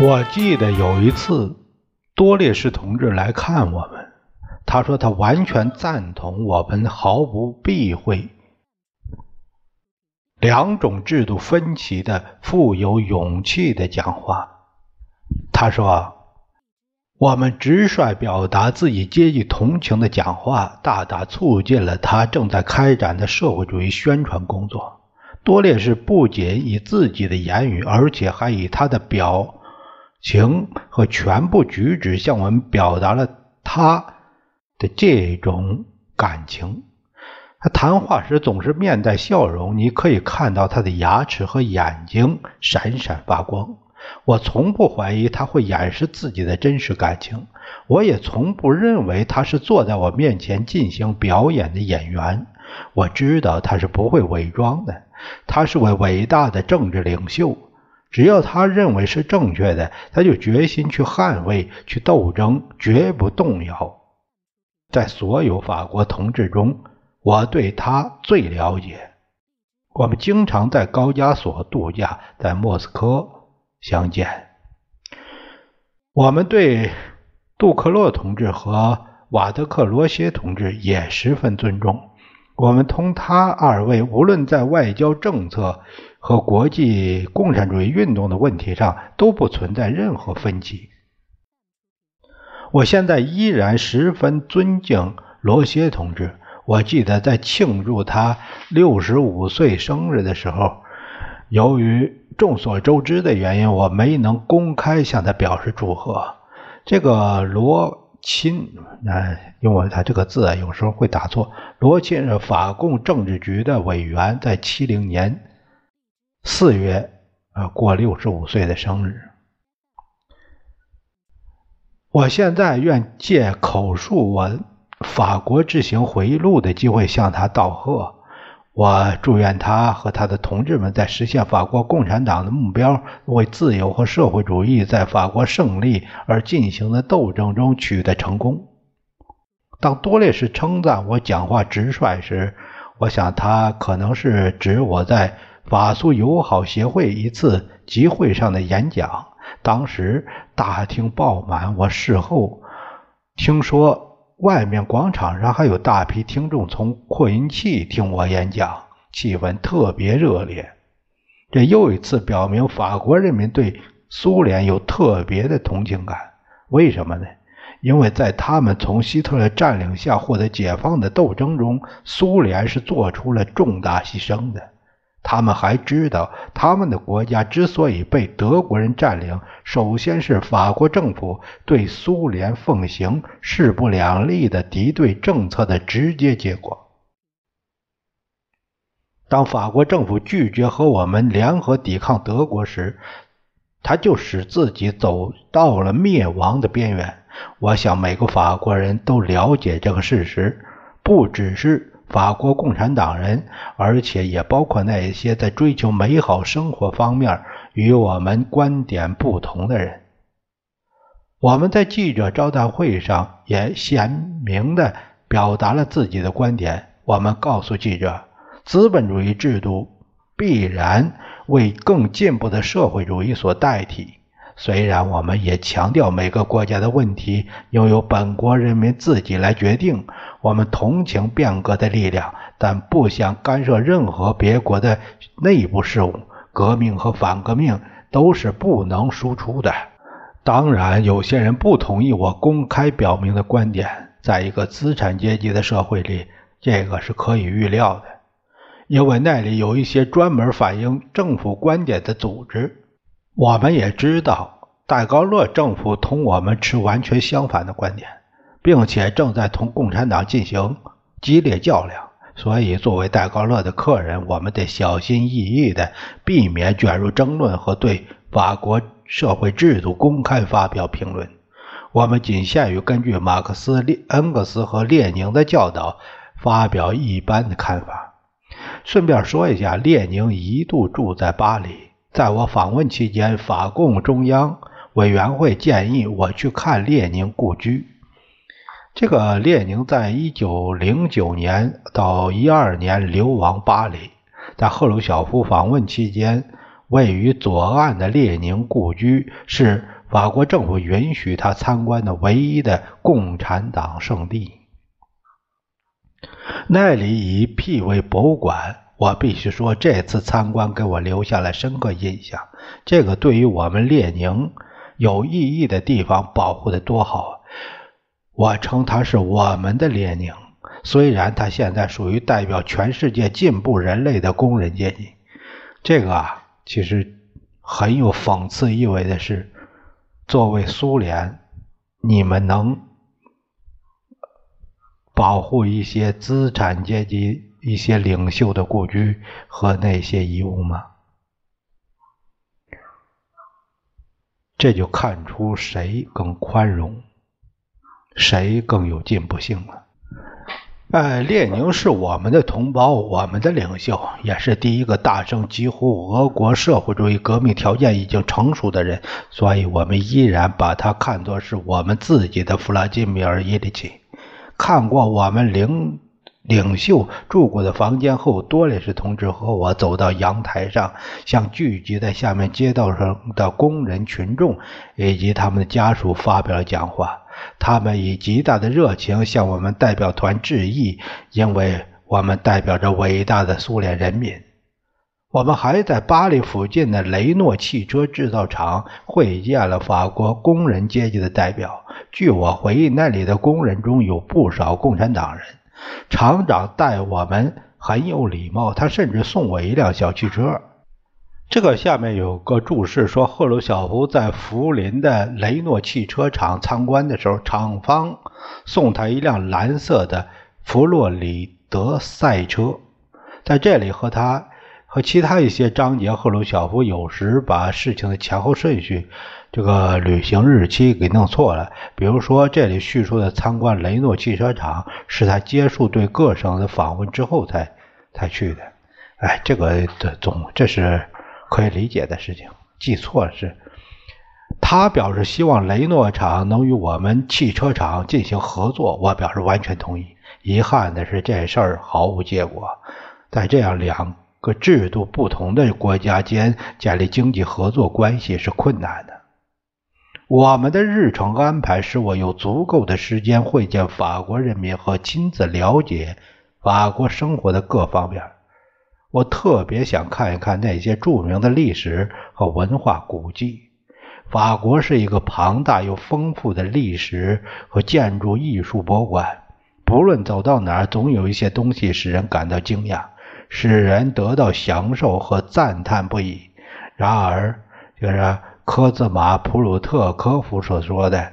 我记得有一次，多列士同志来看我们，他说他完全赞同我们毫不避讳两种制度分歧的富有勇气的讲话。他说，我们直率表达自己阶级同情的讲话，大大促进了他正在开展的社会主义宣传工作。多列士不仅以自己的言语，而且还以他的表。情和全部举止向我们表达了他的这种感情。他谈话时总是面带笑容，你可以看到他的牙齿和眼睛闪闪发光。我从不怀疑他会掩饰自己的真实感情，我也从不认为他是坐在我面前进行表演的演员。我知道他是不会伪装的，他是位伟大的政治领袖。只要他认为是正确的，他就决心去捍卫、去斗争，绝不动摇。在所有法国同志中，我对他最了解。我们经常在高加索度假，在莫斯科相见。我们对杜克洛同志和瓦德克罗歇同志也十分尊重。我们同他二位无论在外交政策。和国际共产主义运动的问题上都不存在任何分歧。我现在依然十分尊敬罗歇同志。我记得在庆祝他六十五岁生日的时候，由于众所周知的原因，我没能公开向他表示祝贺。这个罗钦，哎，因为他这个字啊，有时候会打错。罗钦是法共政治局的委员，在七零年。四月，呃，过六十五岁的生日。我现在愿借口述我法国之行回忆录的机会向他道贺。我祝愿他和他的同志们在实现法国共产党的目标、为自由和社会主义在法国胜利而进行的斗争中取得成功。当多列士称赞我讲话直率时，我想他可能是指我在。法苏友好协会一次集会上的演讲，当时大厅爆满。我事后听说，外面广场上还有大批听众从扩音器听我演讲，气氛特别热烈。这又一次表明法国人民对苏联有特别的同情感。为什么呢？因为在他们从希特勒占领下获得解放的斗争中，苏联是做出了重大牺牲的。他们还知道，他们的国家之所以被德国人占领，首先是法国政府对苏联奉行势不两立的敌对政策的直接结果。当法国政府拒绝和我们联合抵抗德国时，他就使自己走到了灭亡的边缘。我想，每个法国人都了解这个事实，不只是。法国共产党人，而且也包括那些在追求美好生活方面与我们观点不同的人。我们在记者招待会上也鲜明地表达了自己的观点。我们告诉记者，资本主义制度必然为更进步的社会主义所代替。虽然我们也强调每个国家的问题应由本国人民自己来决定，我们同情变革的力量，但不想干涉任何别国的内部事务。革命和反革命都是不能输出的。当然，有些人不同意我公开表明的观点。在一个资产阶级的社会里，这个是可以预料的，因为那里有一些专门反映政府观点的组织。我们也知道，戴高乐政府同我们持完全相反的观点，并且正在同共产党进行激烈较量。所以，作为戴高乐的客人，我们得小心翼翼地避免卷入争论和对法国社会制度公开发表评论。我们仅限于根据马克思、列恩格斯和列宁的教导发表一般的看法。顺便说一下，列宁一度住在巴黎。在我访问期间，法共中央委员会建议我去看列宁故居。这个列宁在一九零九年到一二年流亡巴黎。在赫鲁晓夫访问期间，位于左岸的列宁故居是。法国政府允许他参观的唯一的共产党圣地，那里以辟为博物馆。我必须说，这次参观给我留下了深刻印象。这个对于我们列宁有意义的地方保护的多好！我称他是我们的列宁，虽然他现在属于代表全世界进步人类的工人阶级。这个啊，其实很有讽刺意味的是。作为苏联，你们能保护一些资产阶级、一些领袖的故居和那些遗物吗？这就看出谁更宽容，谁更有进步性了。哎，列宁是我们的同胞，我们的领袖，也是第一个大声疾呼俄国社会主义革命条件已经成熟的人，所以我们依然把他看作是我们自己的弗拉基米尔·伊里奇。看过我们领领袖住过的房间后，多列士同志和我走到阳台上，向聚集在下面街道上的工人群众以及他们的家属发表了讲话。他们以极大的热情向我们代表团致意，因为我们代表着伟大的苏联人民。我们还在巴黎附近的雷诺汽车制造厂会见了法国工人阶级的代表。据我回忆，那里的工人中有不少共产党人。厂长待我们很有礼貌，他甚至送我一辆小汽车。这个下面有个注释说，赫鲁晓夫在福林的雷诺汽车厂参观的时候，厂方送他一辆蓝色的弗洛里德赛车。在这里和他和其他一些章节，赫鲁晓夫有时把事情的前后顺序、这个旅行日期给弄错了。比如说，这里叙述的参观雷诺汽车厂是他结束对各省的访问之后才才去的。哎，这个的总这是。可以理解的事情，记错了是。他表示希望雷诺厂能与我们汽车厂进行合作，我表示完全同意。遗憾的是，这事儿毫无结果。在这样两个制度不同的国家间建立经济合作关系是困难的。我们的日程安排使我有足够的时间会见法国人民和亲自了解法国生活的各方面。我特别想看一看那些著名的历史和文化古迹。法国是一个庞大又丰富的历史和建筑艺术博物馆。不论走到哪儿，总有一些东西使人感到惊讶，使人得到享受和赞叹不已。然而，就是科兹马·普鲁特科夫所说的。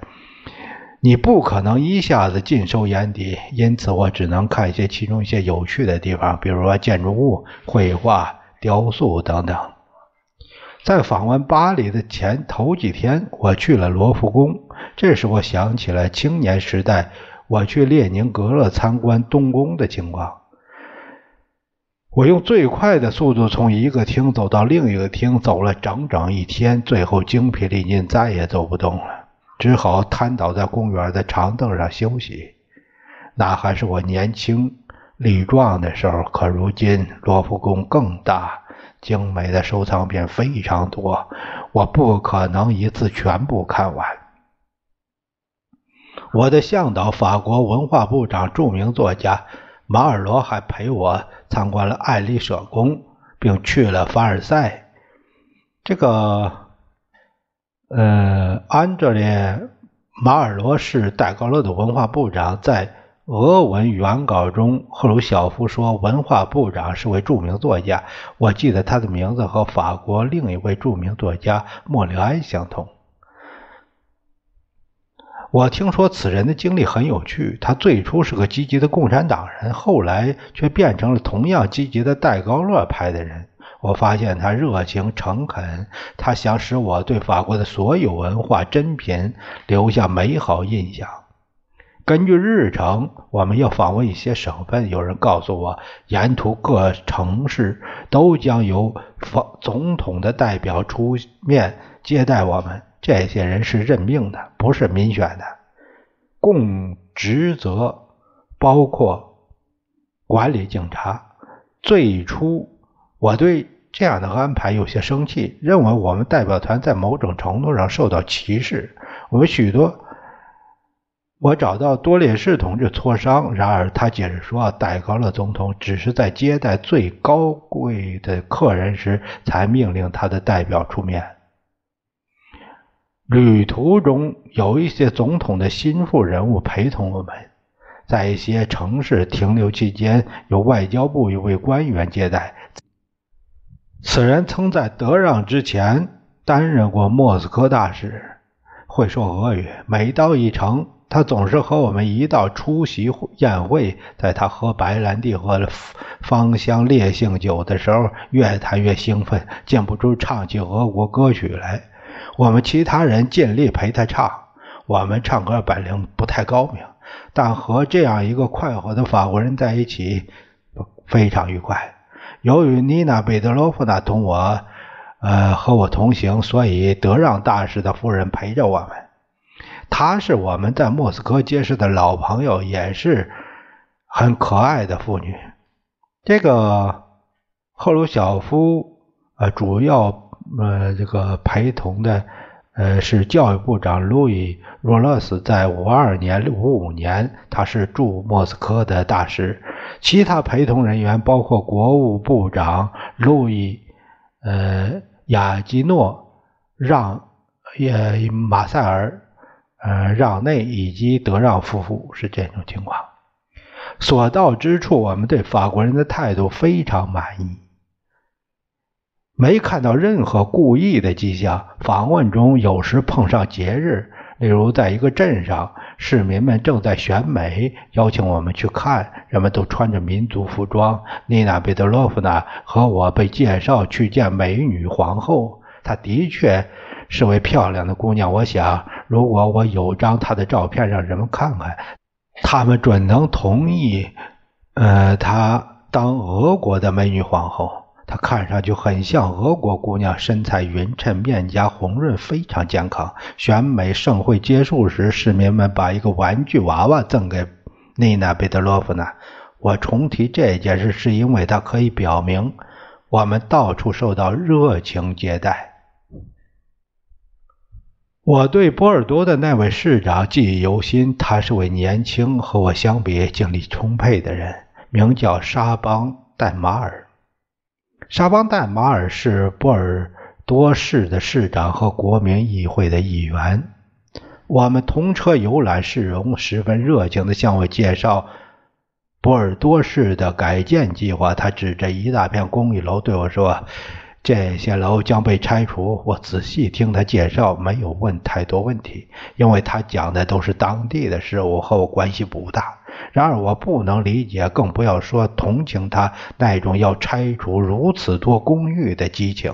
你不可能一下子尽收眼底，因此我只能看一些其中一些有趣的地方，比如说建筑物、绘画、雕塑等等。在访问巴黎的前头几天，我去了罗浮宫，这时我想起了青年时代我去列宁格勒参观东宫的情况。我用最快的速度从一个厅走到另一个厅，走了整整一天，最后精疲力尽，再也走不动了。只好瘫倒在公园的长凳上休息。那还是我年轻力壮的时候，可如今罗浮宫更大，精美的收藏品非常多，我不可能一次全部看完。我的向导，法国文化部长、著名作家马尔罗还陪我参观了爱丽舍宫，并去了凡尔赛。这个。呃，安德烈马尔罗是戴高乐的文化部长。在俄文原稿中，赫鲁晓夫说，文化部长是位著名作家。我记得他的名字和法国另一位著名作家莫里安相同。我听说此人的经历很有趣。他最初是个积极的共产党人，后来却变成了同样积极的戴高乐派的人。我发现他热情诚恳，他想使我对法国的所有文化珍品留下美好印象。根据日程，我们要访问一些省份。有人告诉我，沿途各城市都将由总统的代表出面接待我们。这些人是任命的，不是民选的。共职责包括管理警察。最初，我对。这样的安排有些生气，认为我们代表团在某种程度上受到歧视。我们许多，我找到多列士同志磋商，然而他解释说，戴高乐总统只是在接待最高贵的客人时才命令他的代表出面。旅途中有一些总统的心腹人物陪同我们，在一些城市停留期间，由外交部一位官员接待。此人曾在德让之前担任过莫斯科大使，会说俄语。每到一城，他总是和我们一道出席宴会。在他喝白兰地和芳香烈性酒的时候，越谈越兴奋，禁不住唱起俄国歌曲来。我们其他人尽力陪他唱。我们唱歌本领不太高明，但和这样一个快活的法国人在一起，非常愉快。由于妮娜·贝德罗夫娜同我，呃，和我同行，所以德让大使的夫人陪着我们。她是我们在莫斯科结识的老朋友，也是很可爱的妇女。这个赫鲁晓夫，呃，主要呃这个陪同的，呃，是教育部长路易·若勒斯，在五二年、五五年，他是驻莫斯科的大使。其他陪同人员包括国务部长路易，呃，雅基诺让也马塞尔，呃，让内以及德让夫妇是这种情况。所到之处，我们对法国人的态度非常满意，没看到任何故意的迹象。访问中有时碰上节日。例如，在一个镇上，市民们正在选美，邀请我们去看。人们都穿着民族服装。妮娜·贝德洛夫娜和我被介绍去见美女皇后，她的确是位漂亮的姑娘。我想，如果我有张她的照片让人们看看，他们准能同意，呃，她当俄国的美女皇后。她看上去很像俄国姑娘，身材匀称，面颊红润，非常健康。选美盛会结束时，市民们把一个玩具娃娃赠给内娜·贝德洛夫娜。我重提这件事，是因为它可以表明我们到处受到热情接待。我对波尔多的那位市长记忆犹新，他是位年轻和我相比精力充沛的人，名叫沙邦·戴马尔。沙邦代马尔是波尔多市的市长和国民议会的议员。我们同车游览市容，十分热情地向我介绍波尔多市的改建计划。他指着一大片公寓楼对我说：“这些楼将被拆除。”我仔细听他介绍，没有问太多问题，因为他讲的都是当地的事物，和我关系不大。然而，我不能理解，更不要说同情他那种要拆除如此多公寓的激情。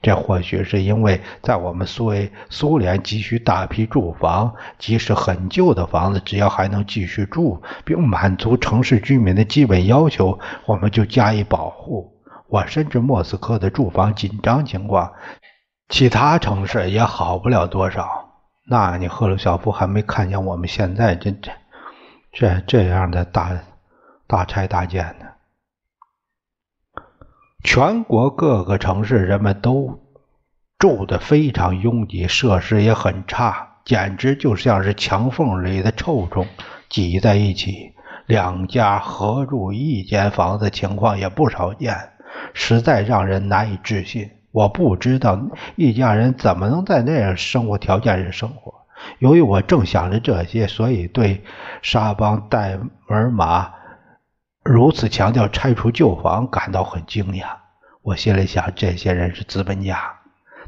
这或许是因为在我们苏维苏联急需大批住房，即使很旧的房子，只要还能继续住，并满足城市居民的基本要求，我们就加以保护。我深知莫斯科的住房紧张情况，其他城市也好不了多少。那你赫鲁晓夫还没看见我们现在这这。这这样的大大拆大建呢？全国各个城市人们都住的非常拥挤，设施也很差，简直就像是墙缝里的臭虫挤在一起。两家合住一间房子情况也不少见，实在让人难以置信。我不知道一家人怎么能在那样生活条件下生活。由于我正想着这些，所以对沙邦戴尔玛如此强调拆除旧房感到很惊讶。我心里想，这些人是资本家，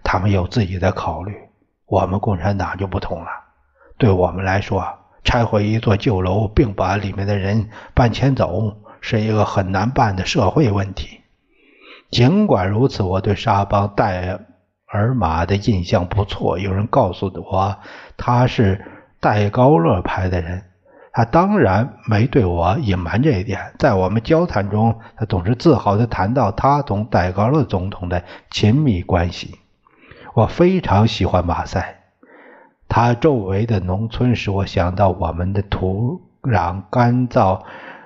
他们有自己的考虑。我们共产党就不同了。对我们来说，拆毁一座旧楼并把里面的人搬迁走，是一个很难办的社会问题。尽管如此，我对沙邦戴尔玛的印象不错。有人告诉我他是戴高乐派的人，他当然没对我隐瞒这一点。在我们交谈中，他总是自豪地谈到他同戴高乐总统的亲密关系。我非常喜欢马赛，它周围的农村使我想到我们的土壤干燥、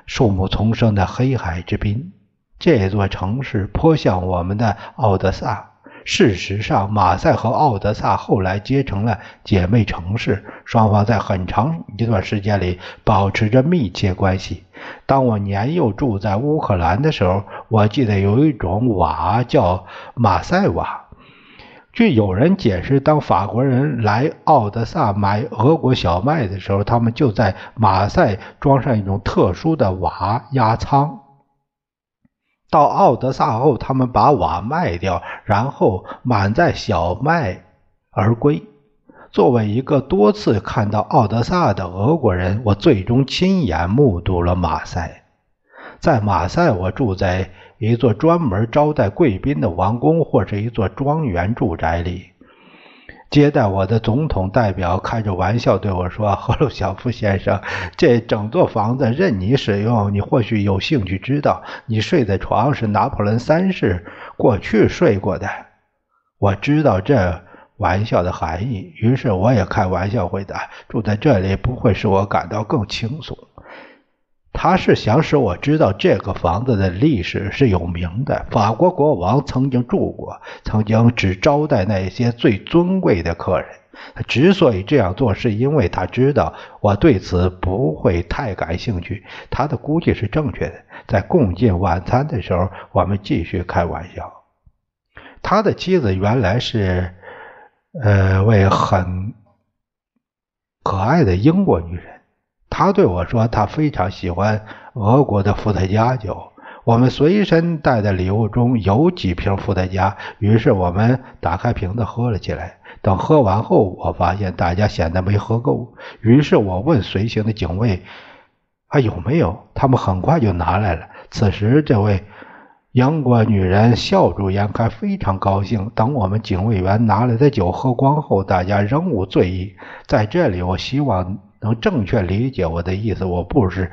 树木丛生的黑海之滨。这座城市颇像我们的奥德萨。事实上，马赛和奥德萨后来结成了姐妹城市，双方在很长一段时间里保持着密切关系。当我年幼住在乌克兰的时候，我记得有一种瓦叫马赛瓦。据有人解释，当法国人来奥德萨买俄国小麦的时候，他们就在马赛装上一种特殊的瓦压舱。到奥德萨后，他们把瓦卖掉，然后满载小麦而归。作为一个多次看到奥德萨的俄国人，我最终亲眼目睹了马赛。在马赛，我住在一座专门招待贵宾的王宫，或是一座庄园住宅里。接待我的总统代表开着玩笑对我说：“赫鲁晓夫先生，这整座房子任你使用。你或许有兴趣知道，你睡的床是拿破仑三世过去睡过的。”我知道这玩笑的含义，于是我也开玩笑回答：“住在这里不会使我感到更轻松。”他是想使我知道这个房子的历史是有名的。法国国王曾经住过，曾经只招待那些最尊贵的客人。他之所以这样做，是因为他知道我对此不会太感兴趣。他的估计是正确的。在共进晚餐的时候，我们继续开玩笑。他的妻子原来是，呃，位很可爱的英国女人。他对我说：“他非常喜欢俄国的伏特加酒。我们随身带的礼物中有几瓶伏特加，于是我们打开瓶子喝了起来。等喝完后，我发现大家显得没喝够，于是我问随行的警卫：‘还有没有？’他们很快就拿来了。此时，这位英国女人笑逐颜开，非常高兴。等我们警卫员拿来的酒喝光后，大家仍无醉意。在这里，我希望。”能正确理解我的意思，我不是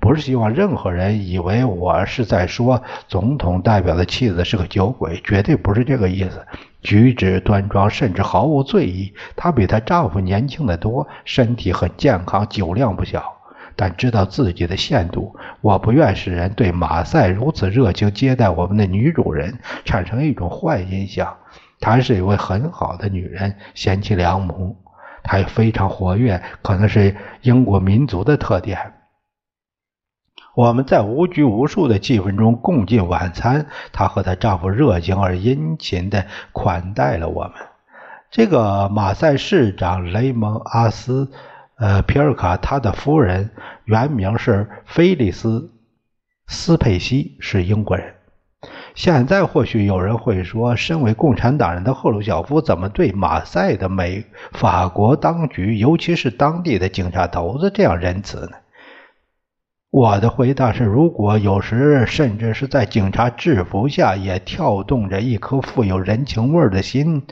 不是希望任何人以为我是在说总统代表的妻子是个酒鬼，绝对不是这个意思。举止端庄，甚至毫无醉意。她比她丈夫年轻的多，身体很健康，酒量不小，但知道自己的限度。我不愿使人对马赛如此热情接待我们的女主人产生一种坏印象。她是一位很好的女人，贤妻良母。她也非常活跃，可能是英国民族的特点。我们在无拘无束的气氛中共进晚餐，她和她丈夫热情而殷勤地款待了我们。这个马赛市长雷蒙阿斯，呃，皮尔卡，他的夫人原名是菲利斯斯佩西，是英国人。现在或许有人会说，身为共产党人的赫鲁晓夫怎么对马赛的美法国当局，尤其是当地的警察头子这样仁慈呢？我的回答是：如果有时甚至是在警察制服下也跳动着一颗富有人情味的心，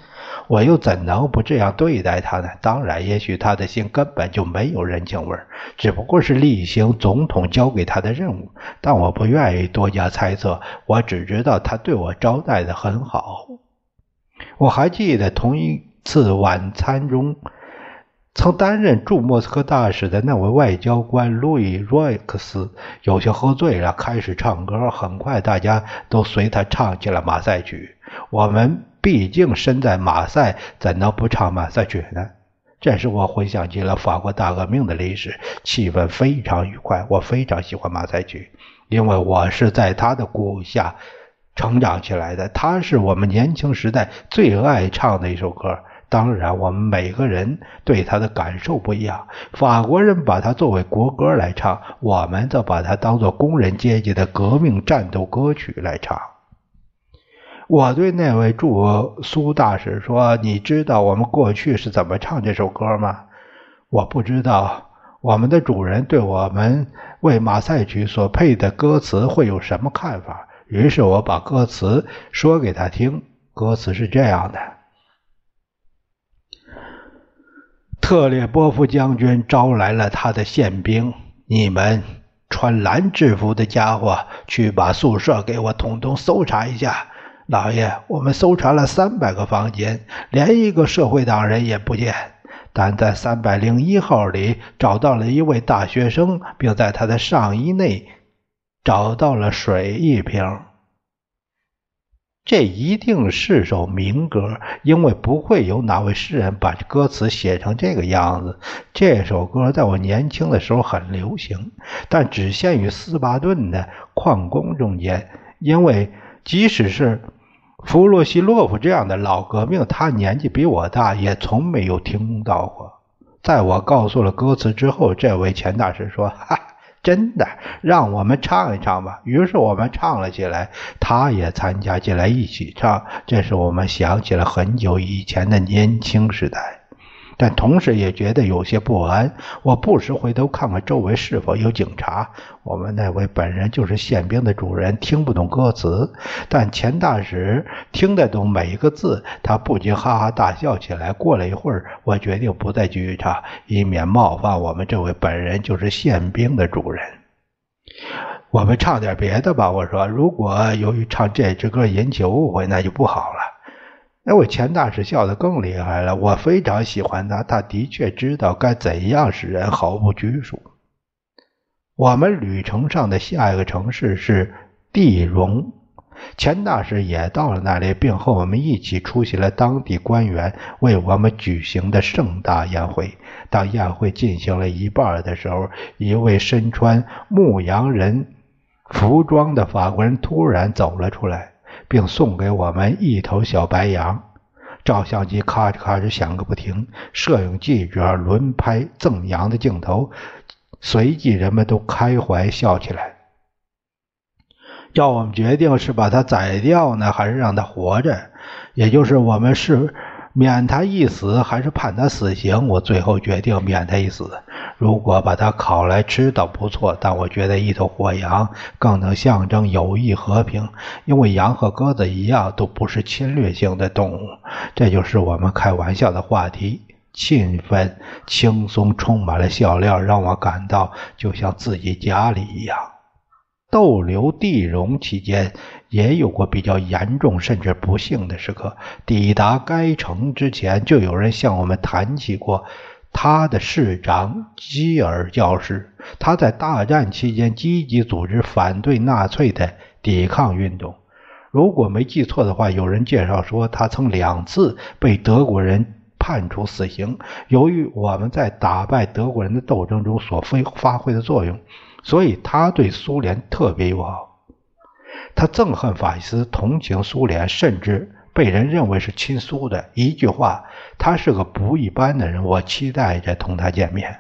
我又怎能不这样对待他呢？当然，也许他的心根本就没有人情味，只不过是例行总统交给他的任务。但我不愿意多加猜测，我只知道他对我招待的很好。我还记得同一次晚餐中。曾担任驻莫斯科大使的那位外交官路易·罗克斯有些喝醉了，开始唱歌。很快，大家都随他唱起了马赛曲。我们毕竟身在马赛，怎能不唱马赛曲呢？这时，我回想起了法国大革命的历史，气氛非常愉快。我非常喜欢马赛曲，因为我是在他的鼓舞下成长起来的。他是我们年轻时代最爱唱的一首歌。当然，我们每个人对他的感受不一样。法国人把它作为国歌来唱，我们则把它当作工人阶级的革命战斗歌曲来唱。我对那位驻苏大使说：“你知道我们过去是怎么唱这首歌吗？”我不知道。我们的主人对我们为马赛曲所配的歌词会有什么看法？于是我把歌词说给他听，歌词是这样的：特列波夫将军招来了他的宪兵，你们穿蓝制服的家伙去把宿舍给我统统搜查一下。老爷，我们搜查了三百个房间，连一个社会党人也不见。但在三百零一号里找到了一位大学生，并在他的上衣内找到了水一瓶。这一定是首民歌，因为不会有哪位诗人把歌词写成这个样子。这首歌在我年轻的时候很流行，但只限于斯巴顿的矿工中间，因为即使是。弗洛西洛夫这样的老革命，他年纪比我大，也从没有听到过。在我告诉了歌词之后，这位钱大师说：“哈，真的，让我们唱一唱吧。”于是我们唱了起来，他也参加进来一起唱。这是我们想起了很久以前的年轻时代。但同时也觉得有些不安。我不时回头看看周围是否有警察。我们那位本人就是宪兵的主人，听不懂歌词，但钱大使听得懂每一个字。他不禁哈哈大笑起来。过了一会儿，我决定不再继续唱，以免冒犯我们这位本人就是宪兵的主人。我们唱点别的吧，我说。如果由于唱这支歌引起误会，那就不好了。那位钱大使笑得更厉害了。我非常喜欢他，他的确知道该怎样使人毫不拘束。我们旅程上的下一个城市是地荣，钱大使也到了那里，并和我们一起出席了当地官员为我们举行的盛大宴会。当宴会进行了一半的时候，一位身穿牧羊人服装的法国人突然走了出来。并送给我们一头小白羊，照相机咔哧咔哧响个不停，摄影记者轮拍赠羊的镜头，随即人们都开怀笑起来。要我们决定是把它宰掉呢，还是让它活着，也就是我们是。免他一死还是判他死刑？我最后决定免他一死。如果把他烤来吃倒不错，但我觉得一头活羊更能象征友谊和平，因为羊和鸽子一样都不是侵略性的动物。这就是我们开玩笑的话题，气氛轻松，充满了笑料，让我感到就像自己家里一样。逗留地荣期间，也有过比较严重甚至不幸的时刻。抵达该城之前，就有人向我们谈起过他的市长基尔教师。他在大战期间积极组织反对纳粹的抵抗运动。如果没记错的话，有人介绍说他曾两次被德国人判处死刑。由于我们在打败德国人的斗争中所发发挥的作用。所以他对苏联特别友好，他憎恨法西斯，同情苏联，甚至被人认为是亲苏的。一句话，他是个不一般的人。我期待着同他见面。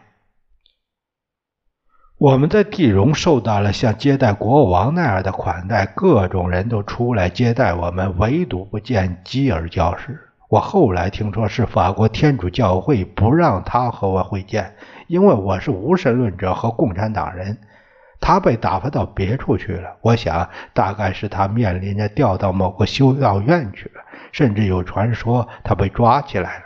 我们在地荣受到了像接待国王那样的款待，各种人都出来接待我们，唯独不见基尔教士。我后来听说是法国天主教会不让他和我会见，因为我是无神论者和共产党人。他被打发到别处去了，我想大概是他面临着调到某个修道院去了，甚至有传说他被抓起来了。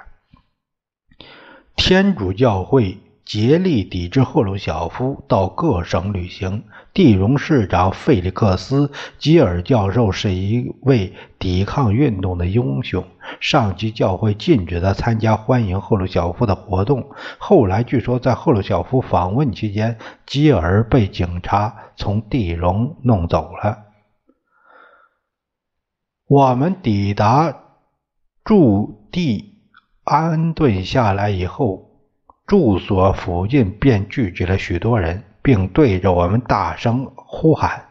天主教会。竭力抵制赫鲁晓夫到各省旅行。地荣市长费利克斯·基尔教授是一位抵抗运动的英雄。上级教会禁止他参加欢迎赫鲁晓夫的活动。后来据说，在赫鲁晓夫访问期间，基尔被警察从地荣弄走了。我们抵达驻地安顿下来以后。住所附近便聚集了许多人，并对着我们大声呼喊。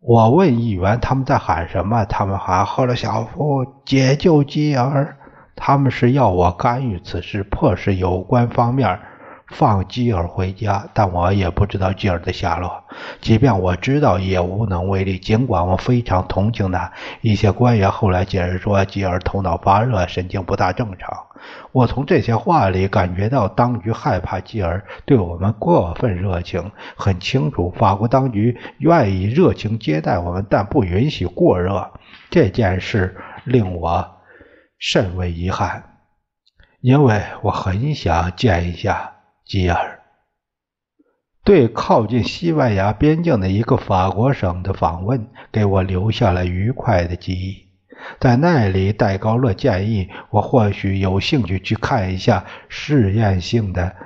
我问议员他们在喊什么，他们喊赫鲁晓夫解救基尔。他们是要我干预此事，迫使有关方面放基尔回家，但我也不知道基尔的下落。即便我知道，也无能为力。尽管我非常同情他，一些官员后来解释说，基尔头脑发热，神经不大正常。我从这些话里感觉到，当局害怕基尔对我们过分热情。很清楚，法国当局愿意热情接待我们，但不允许过热。这件事令我甚为遗憾，因为我很想见一下。吉尔对靠近西班牙边境的一个法国省的访问，给我留下了愉快的记忆。在那里，戴高乐建议我或许有兴趣去看一下试验性的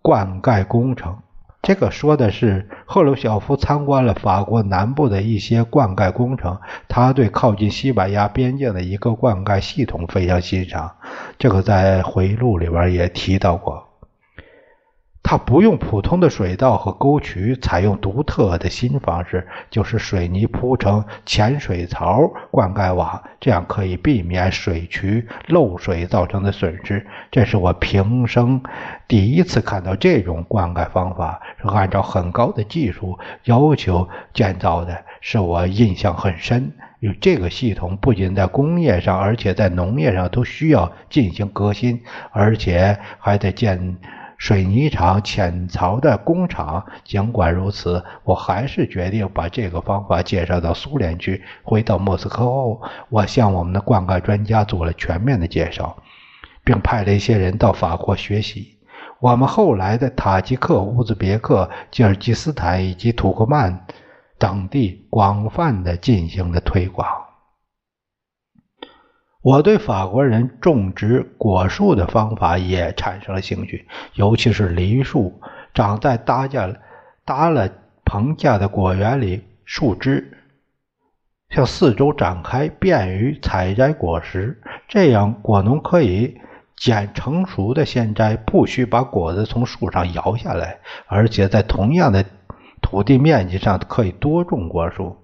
灌溉工程。这个说的是赫鲁晓夫参观了法国南部的一些灌溉工程，他对靠近西班牙边境的一个灌溉系统非常欣赏。这个在回忆录里边也提到过。他不用普通的水道和沟渠，采用独特的新方式，就是水泥铺成浅水槽灌溉网，这样可以避免水渠漏水造成的损失。这是我平生第一次看到这种灌溉方法，是按照很高的技术要求建造的，使我印象很深。有这个系统不仅在工业上，而且在农业上都需要进行革新，而且还得建。水泥厂、浅槽的工厂。尽管如此，我还是决定把这个方法介绍到苏联去。回到莫斯科后，我向我们的灌溉专家做了全面的介绍，并派了一些人到法国学习。我们后来的塔吉克、乌兹别克、吉尔吉斯坦以及土库曼等地广泛的进行了推广。我对法国人种植果树的方法也产生了兴趣，尤其是梨树，长在搭架搭了棚架的果园里，树枝向四周展开，便于采摘果实。这样，果农可以捡成熟的鲜摘，不需把果子从树上摇下来，而且在同样的土地面积上可以多种果树。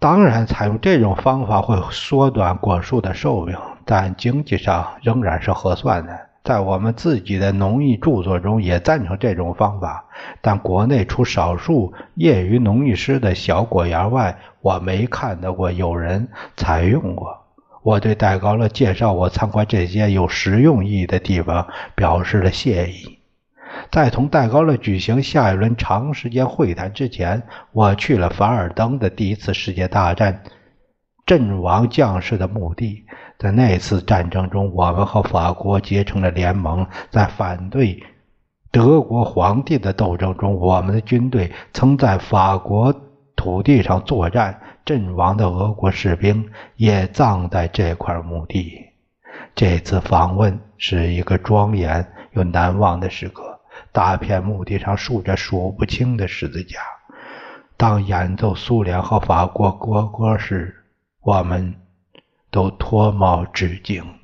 当然，采用这种方法会缩短果树的寿命，但经济上仍然是合算的。在我们自己的农艺著作中也赞成这种方法，但国内除少数业余农艺师的小果园外，我没看到过有人采用过。我对戴高乐介绍我参观这些有实用意义的地方表示了谢意。在同戴高乐举行下一轮长时间会谈之前，我去了凡尔登的第一次世界大战阵亡将士的墓地。在那次战争中，我们和法国结成了联盟，在反对德国皇帝的斗争中，我们的军队曾在法国土地上作战，阵亡的俄国士兵也葬在这块墓地。这次访问是一个庄严又难忘的时刻。大片墓地上竖着数不清的十字架。当演奏苏联和法国国歌时，我们都脱帽致敬。